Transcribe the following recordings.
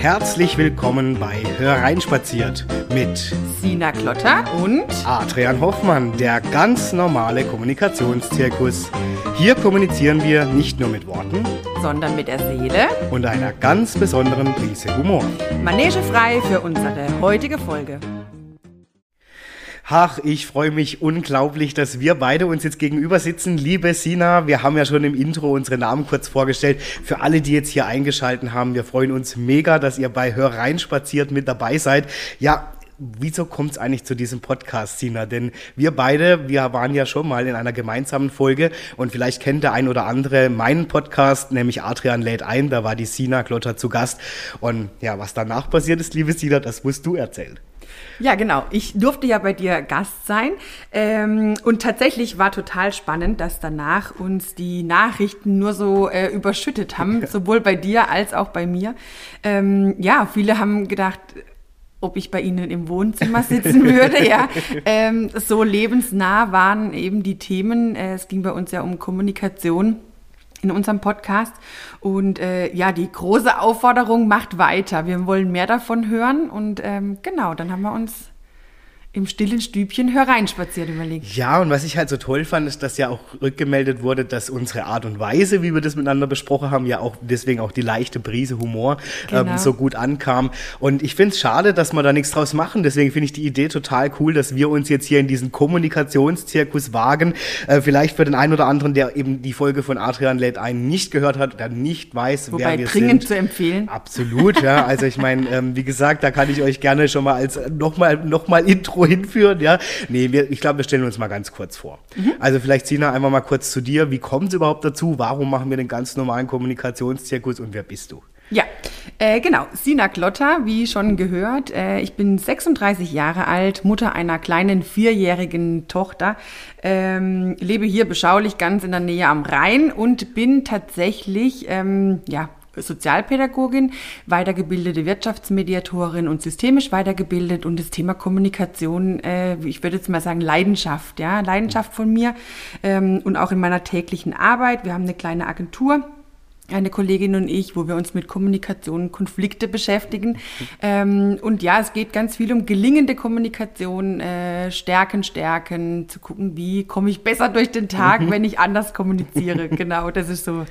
herzlich willkommen bei Hereinspaziert mit Sina Klotter und Adrian Hoffmann, der ganz normale Kommunikationszirkus. Hier kommunizieren wir nicht nur mit Worten, sondern mit der Seele und einer ganz besonderen Prise Humor. Manege frei für unsere heutige Folge. Ach, ich freue mich unglaublich, dass wir beide uns jetzt gegenüber sitzen. Liebe Sina, wir haben ja schon im Intro unsere Namen kurz vorgestellt. Für alle, die jetzt hier eingeschalten haben, wir freuen uns mega, dass ihr bei Hör rein spaziert mit dabei seid. Ja, wieso kommt es eigentlich zu diesem Podcast, Sina? Denn wir beide, wir waren ja schon mal in einer gemeinsamen Folge und vielleicht kennt der ein oder andere meinen Podcast, nämlich Adrian lädt ein, da war die Sina Klotter zu Gast. Und ja, was danach passiert ist, liebe Sina, das musst du erzählen. Ja, genau. Ich durfte ja bei dir Gast sein. Ähm, und tatsächlich war total spannend, dass danach uns die Nachrichten nur so äh, überschüttet haben, sowohl bei dir als auch bei mir. Ähm, ja, viele haben gedacht, ob ich bei Ihnen im Wohnzimmer sitzen würde. ja, ähm, so lebensnah waren eben die Themen. Äh, es ging bei uns ja um Kommunikation in unserem Podcast. Und äh, ja, die große Aufforderung macht weiter. Wir wollen mehr davon hören. Und ähm, genau, dann haben wir uns im stillen Stübchen hereinspaziert überlegt. Ja, und was ich halt so toll fand, ist, dass ja auch rückgemeldet wurde, dass unsere Art und Weise, wie wir das miteinander besprochen haben, ja auch deswegen auch die leichte Prise Humor ähm, genau. ähm, so gut ankam. Und ich finde es schade, dass wir da nichts draus machen. Deswegen finde ich die Idee total cool, dass wir uns jetzt hier in diesen Kommunikationszirkus wagen. Äh, vielleicht für den einen oder anderen, der eben die Folge von Adrian lädt ein nicht gehört hat, der nicht weiß, Wobei wer wir dringend sind. zu empfehlen. Absolut, ja. Also ich meine, ähm, wie gesagt, da kann ich euch gerne schon mal als nochmal noch mal Intro hinführen, ja. Nee, wir, ich glaube, wir stellen uns mal ganz kurz vor. Mhm. Also vielleicht, Sina, einmal mal kurz zu dir. Wie kommt es überhaupt dazu? Warum machen wir den ganz normalen Kommunikationszirkus und wer bist du? Ja, äh, genau. Sina Klotter, wie schon gehört. Äh, ich bin 36 Jahre alt, Mutter einer kleinen vierjährigen Tochter, ähm, lebe hier beschaulich ganz in der Nähe am Rhein und bin tatsächlich ähm, ja, Sozialpädagogin, weitergebildete Wirtschaftsmediatorin und systemisch weitergebildet und das Thema Kommunikation, äh, ich würde jetzt mal sagen Leidenschaft, ja, Leidenschaft von mir ähm, und auch in meiner täglichen Arbeit. Wir haben eine kleine Agentur eine Kollegin und ich, wo wir uns mit Kommunikation und Konflikte beschäftigen. Ähm, und ja, es geht ganz viel um gelingende Kommunikation, äh, Stärken, Stärken, zu gucken, wie komme ich besser durch den Tag, wenn ich anders kommuniziere. Genau, das ist so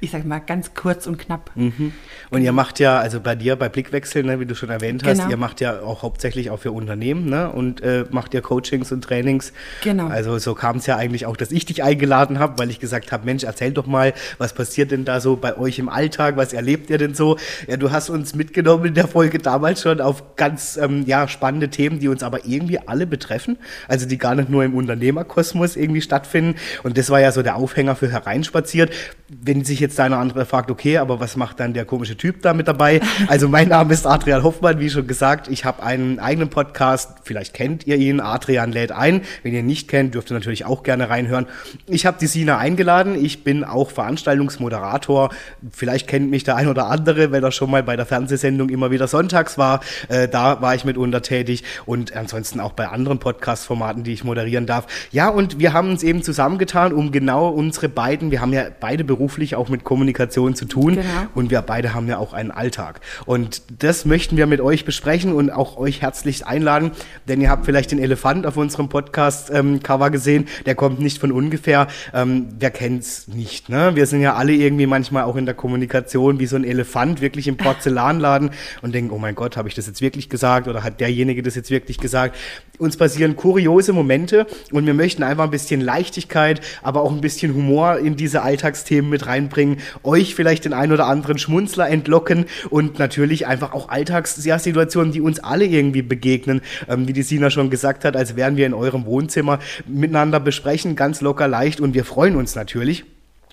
ich sag mal, ganz kurz und knapp. Mhm. Und ihr macht ja, also bei dir, bei Blickwechsel, ne, wie du schon erwähnt hast, genau. ihr macht ja auch hauptsächlich auch für Unternehmen ne, und äh, macht ja Coachings und Trainings. Genau. Also so kam es ja eigentlich auch, dass ich dich eingeladen habe, weil ich gesagt habe, Mensch, erzähl doch mal, was passiert denn da so bei euch im Alltag, was erlebt ihr denn so? Ja, du hast uns mitgenommen in der Folge damals schon auf ganz ähm, ja, spannende Themen, die uns aber irgendwie alle betreffen, also die gar nicht nur im Unternehmerkosmos irgendwie stattfinden. Und das war ja so der Aufhänger für Hereinspaziert. Wenn sich jetzt jetzt der eine oder andere fragt, okay, aber was macht dann der komische Typ da mit dabei? Also mein Name ist Adrian Hoffmann, wie schon gesagt. Ich habe einen eigenen Podcast, vielleicht kennt ihr ihn, Adrian lädt ein. Wenn ihr ihn nicht kennt, dürft ihr natürlich auch gerne reinhören. Ich habe die Sina eingeladen. Ich bin auch Veranstaltungsmoderator. Vielleicht kennt mich der ein oder andere, weil er schon mal bei der Fernsehsendung immer wieder sonntags war. Äh, da war ich mitunter tätig und ansonsten auch bei anderen Podcast-Formaten, die ich moderieren darf. Ja, und wir haben uns eben zusammengetan, um genau unsere beiden, wir haben ja beide beruflich auch mit mit Kommunikation zu tun. Genau. Und wir beide haben ja auch einen Alltag. Und das möchten wir mit euch besprechen und auch euch herzlich einladen, denn ihr habt vielleicht den Elefant auf unserem Podcast-Cover ähm, gesehen. Der kommt nicht von ungefähr. Ähm, wer kennt's nicht? Ne? Wir sind ja alle irgendwie manchmal auch in der Kommunikation wie so ein Elefant wirklich im Porzellanladen und denken, oh mein Gott, habe ich das jetzt wirklich gesagt oder hat derjenige das jetzt wirklich gesagt? Uns passieren kuriose Momente und wir möchten einfach ein bisschen Leichtigkeit, aber auch ein bisschen Humor in diese Alltagsthemen mit reinbringen bringen, euch vielleicht den ein oder anderen Schmunzler entlocken und natürlich einfach auch Alltagssituationen, die uns alle irgendwie begegnen, ähm, wie die Sina schon gesagt hat, als wären wir in eurem Wohnzimmer miteinander besprechen, ganz locker leicht und wir freuen uns natürlich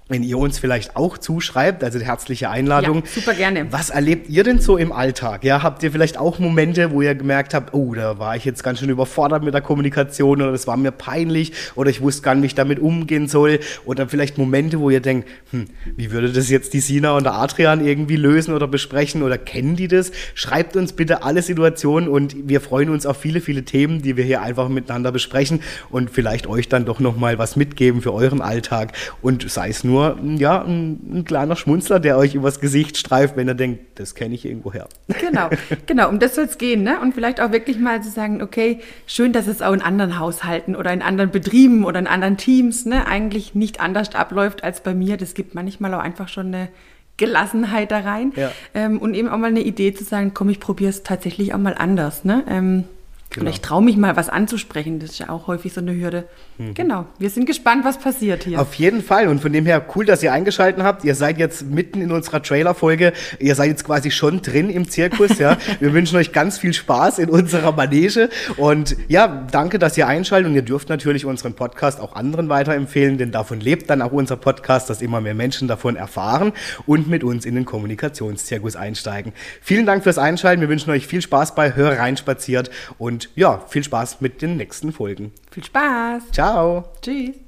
wenn ihr uns vielleicht auch zuschreibt, also herzliche Einladung. Ja, super gerne. Was erlebt ihr denn so im Alltag? Ja, habt ihr vielleicht auch Momente, wo ihr gemerkt habt, oh, da war ich jetzt ganz schön überfordert mit der Kommunikation oder das war mir peinlich oder ich wusste gar nicht, wie ich damit umgehen soll oder vielleicht Momente, wo ihr denkt, hm, wie würde das jetzt die Sina und der Adrian irgendwie lösen oder besprechen oder kennen die das? Schreibt uns bitte alle Situationen und wir freuen uns auf viele, viele Themen, die wir hier einfach miteinander besprechen und vielleicht euch dann doch nochmal was mitgeben für euren Alltag und sei es nur nur ja, ein, ein, kleiner Schmunzler, der euch übers Gesicht streift, wenn ihr denkt, das kenne ich irgendwoher. Genau, genau, um das soll es gehen. Ne? Und vielleicht auch wirklich mal zu sagen, okay, schön, dass es auch in anderen Haushalten oder in anderen Betrieben oder in anderen Teams ne, eigentlich nicht anders abläuft als bei mir. Das gibt manchmal auch einfach schon eine Gelassenheit da rein. Ja. Ähm, und eben auch mal eine Idee zu sagen, komm, ich probiere es tatsächlich auch mal anders. Ne? Ähm, Genau. Oder ich traue mich mal, was anzusprechen. Das ist ja auch häufig so eine Hürde. Mhm. Genau. Wir sind gespannt, was passiert hier. Auf jeden Fall. Und von dem her cool, dass ihr eingeschaltet habt. Ihr seid jetzt mitten in unserer Trailer-Folge. Ihr seid jetzt quasi schon drin im Zirkus. Ja. Wir wünschen euch ganz viel Spaß in unserer Manege. Und ja, danke, dass ihr einschaltet. Und ihr dürft natürlich unseren Podcast auch anderen weiterempfehlen, denn davon lebt dann auch unser Podcast, dass immer mehr Menschen davon erfahren und mit uns in den Kommunikationszirkus einsteigen. Vielen Dank fürs Einschalten. Wir wünschen euch viel Spaß bei Hör rein spaziert und ja, viel Spaß mit den nächsten Folgen. Viel Spaß. Ciao. Tschüss.